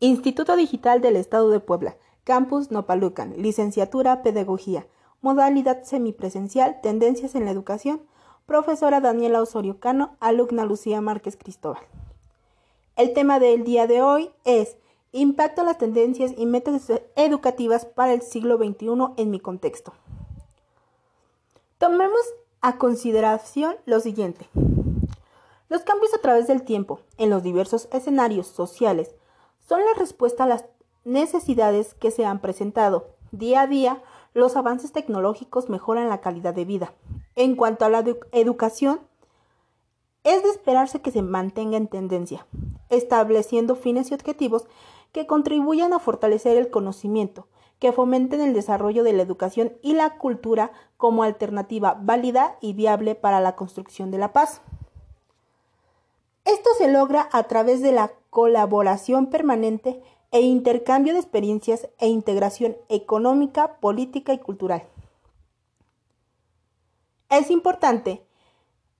Instituto Digital del Estado de Puebla, Campus Nopalucan, Licenciatura Pedagogía, Modalidad semipresencial, Tendencias en la Educación, Profesora Daniela Osorio Cano, alumna Lucía Márquez Cristóbal. El tema del día de hoy es Impacto a las tendencias y metas educativas para el siglo XXI en mi contexto. Tomemos a consideración lo siguiente. Los cambios a través del tiempo en los diversos escenarios sociales son la respuesta a las necesidades que se han presentado. Día a día, los avances tecnológicos mejoran la calidad de vida. En cuanto a la educación, es de esperarse que se mantenga en tendencia, estableciendo fines y objetivos que contribuyan a fortalecer el conocimiento, que fomenten el desarrollo de la educación y la cultura como alternativa válida y viable para la construcción de la paz. Se logra a través de la colaboración permanente e intercambio de experiencias e integración económica, política y cultural. Es importante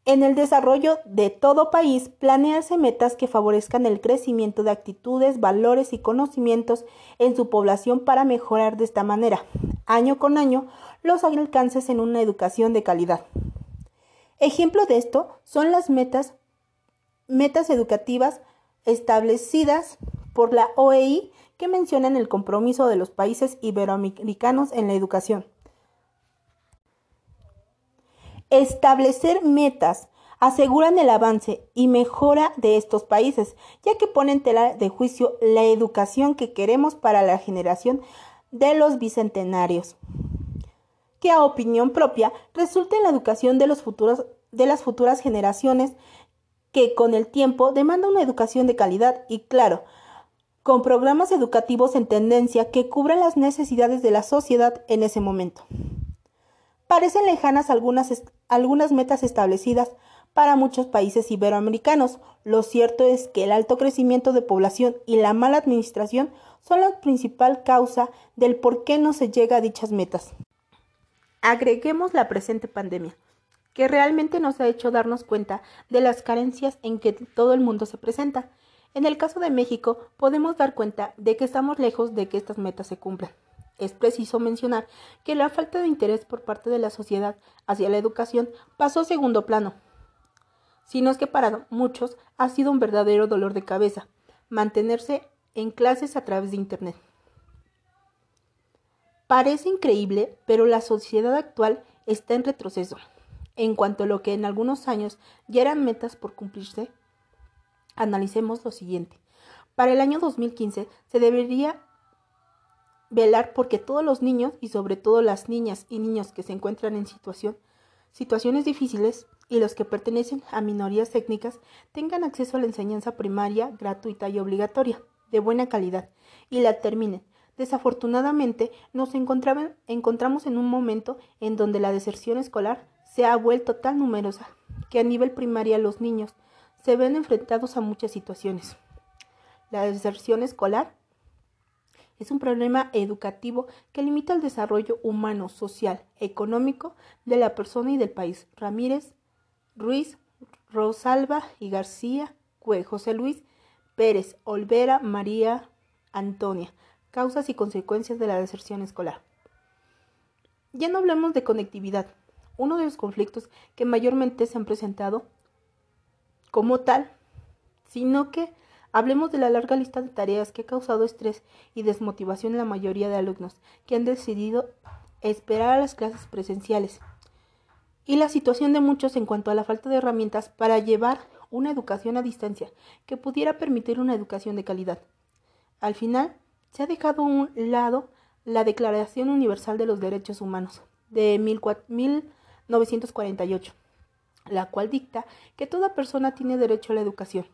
en el desarrollo de todo país, planearse metas que favorezcan el crecimiento de actitudes, valores y conocimientos en su población para mejorar de esta manera, año con año, los alcances en una educación de calidad. Ejemplo de esto son las metas, metas educativas establecidas por la OEI que mencionan el compromiso de los países iberoamericanos en la educación. Establecer metas aseguran el avance y mejora de estos países, ya que ponen tela de juicio la educación que queremos para la generación de los bicentenarios. Que a opinión propia resulte en la educación de, los futuros, de las futuras generaciones que con el tiempo demanda una educación de calidad y claro, con programas educativos en tendencia que cubran las necesidades de la sociedad en ese momento. Parecen lejanas algunas, algunas metas establecidas para muchos países iberoamericanos. Lo cierto es que el alto crecimiento de población y la mala administración son la principal causa del por qué no se llega a dichas metas. Agreguemos la presente pandemia, que realmente nos ha hecho darnos cuenta de las carencias en que todo el mundo se presenta. En el caso de México, podemos dar cuenta de que estamos lejos de que estas metas se cumplan. Es preciso mencionar que la falta de interés por parte de la sociedad hacia la educación pasó a segundo plano, sino es que para muchos ha sido un verdadero dolor de cabeza mantenerse en clases a través de Internet. Parece increíble, pero la sociedad actual está en retroceso. En cuanto a lo que en algunos años ya eran metas por cumplirse, analicemos lo siguiente. Para el año 2015 se debería velar porque todos los niños y sobre todo las niñas y niños que se encuentran en situación, situaciones difíciles y los que pertenecen a minorías étnicas tengan acceso a la enseñanza primaria gratuita y obligatoria, de buena calidad, y la terminen. Desafortunadamente, nos encontramos en un momento en donde la deserción escolar se ha vuelto tan numerosa que a nivel primaria los niños se ven enfrentados a muchas situaciones. La deserción escolar es un problema educativo que limita el desarrollo humano, social, económico de la persona y del país. Ramírez, Ruiz, Rosalba y García, Cue, José Luis, Pérez, Olvera, María, Antonia. Causas y consecuencias de la deserción escolar. Ya no hablemos de conectividad, uno de los conflictos que mayormente se han presentado como tal, sino que Hablemos de la larga lista de tareas que ha causado estrés y desmotivación en la mayoría de alumnos que han decidido esperar a las clases presenciales y la situación de muchos en cuanto a la falta de herramientas para llevar una educación a distancia que pudiera permitir una educación de calidad. Al final, se ha dejado a un lado la Declaración Universal de los Derechos Humanos de 1948, la cual dicta que toda persona tiene derecho a la educación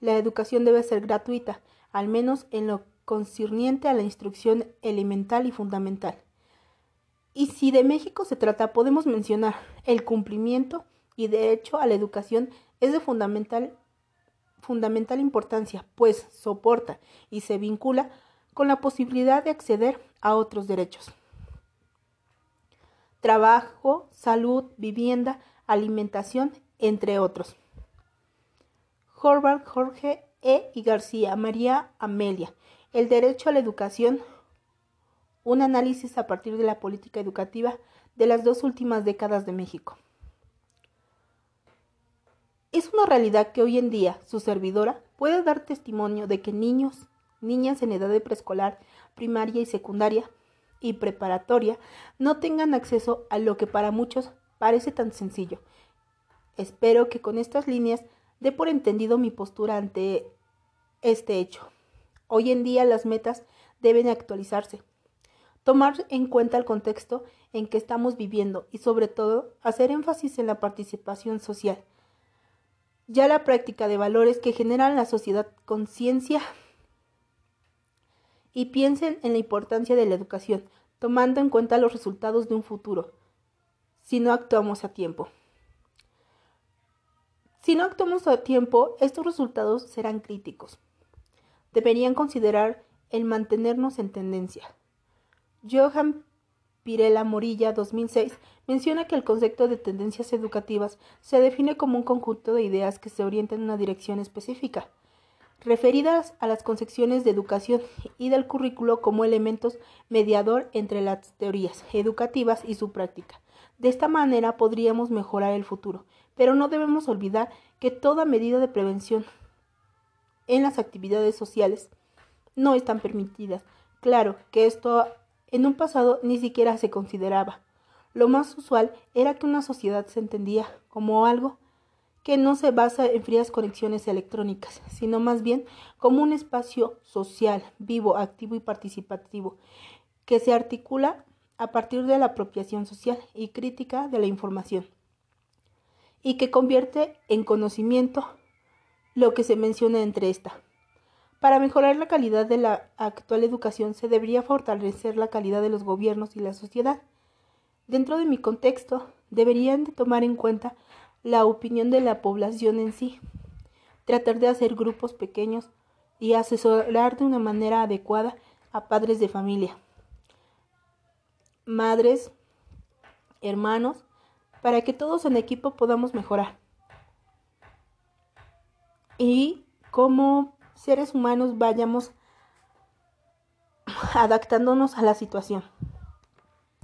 la educación debe ser gratuita, al menos en lo concerniente a la instrucción elemental y fundamental. Y si de México se trata, podemos mencionar el cumplimiento y derecho a la educación es de fundamental, fundamental importancia, pues soporta y se vincula con la posibilidad de acceder a otros derechos. Trabajo, salud, vivienda, alimentación, entre otros. Horvath Jorge E. y García María Amelia. El derecho a la educación, un análisis a partir de la política educativa de las dos últimas décadas de México. Es una realidad que hoy en día su servidora puede dar testimonio de que niños, niñas en edad de preescolar, primaria y secundaria y preparatoria no tengan acceso a lo que para muchos parece tan sencillo. Espero que con estas líneas dé por entendido mi postura ante este hecho. Hoy en día las metas deben actualizarse, tomar en cuenta el contexto en que estamos viviendo y sobre todo hacer énfasis en la participación social ya la práctica de valores que generan la sociedad conciencia y piensen en la importancia de la educación, tomando en cuenta los resultados de un futuro, si no actuamos a tiempo. Si no actuamos a tiempo, estos resultados serán críticos. Deberían considerar el mantenernos en tendencia. Johan Pirela Morilla 2006 menciona que el concepto de tendencias educativas se define como un conjunto de ideas que se orientan en una dirección específica, referidas a las concepciones de educación y del currículo como elementos mediador entre las teorías educativas y su práctica. De esta manera podríamos mejorar el futuro, pero no debemos olvidar que toda medida de prevención en las actividades sociales no están permitidas. Claro que esto en un pasado ni siquiera se consideraba. Lo más usual era que una sociedad se entendía como algo que no se basa en frías conexiones electrónicas, sino más bien como un espacio social, vivo, activo y participativo, que se articula a partir de la apropiación social y crítica de la información, y que convierte en conocimiento lo que se menciona entre esta. Para mejorar la calidad de la actual educación se debería fortalecer la calidad de los gobiernos y la sociedad. Dentro de mi contexto, deberían de tomar en cuenta la opinión de la población en sí, tratar de hacer grupos pequeños y asesorar de una manera adecuada a padres de familia, madres, hermanos, para que todos en equipo podamos mejorar. Y cómo seres humanos vayamos adaptándonos a la situación.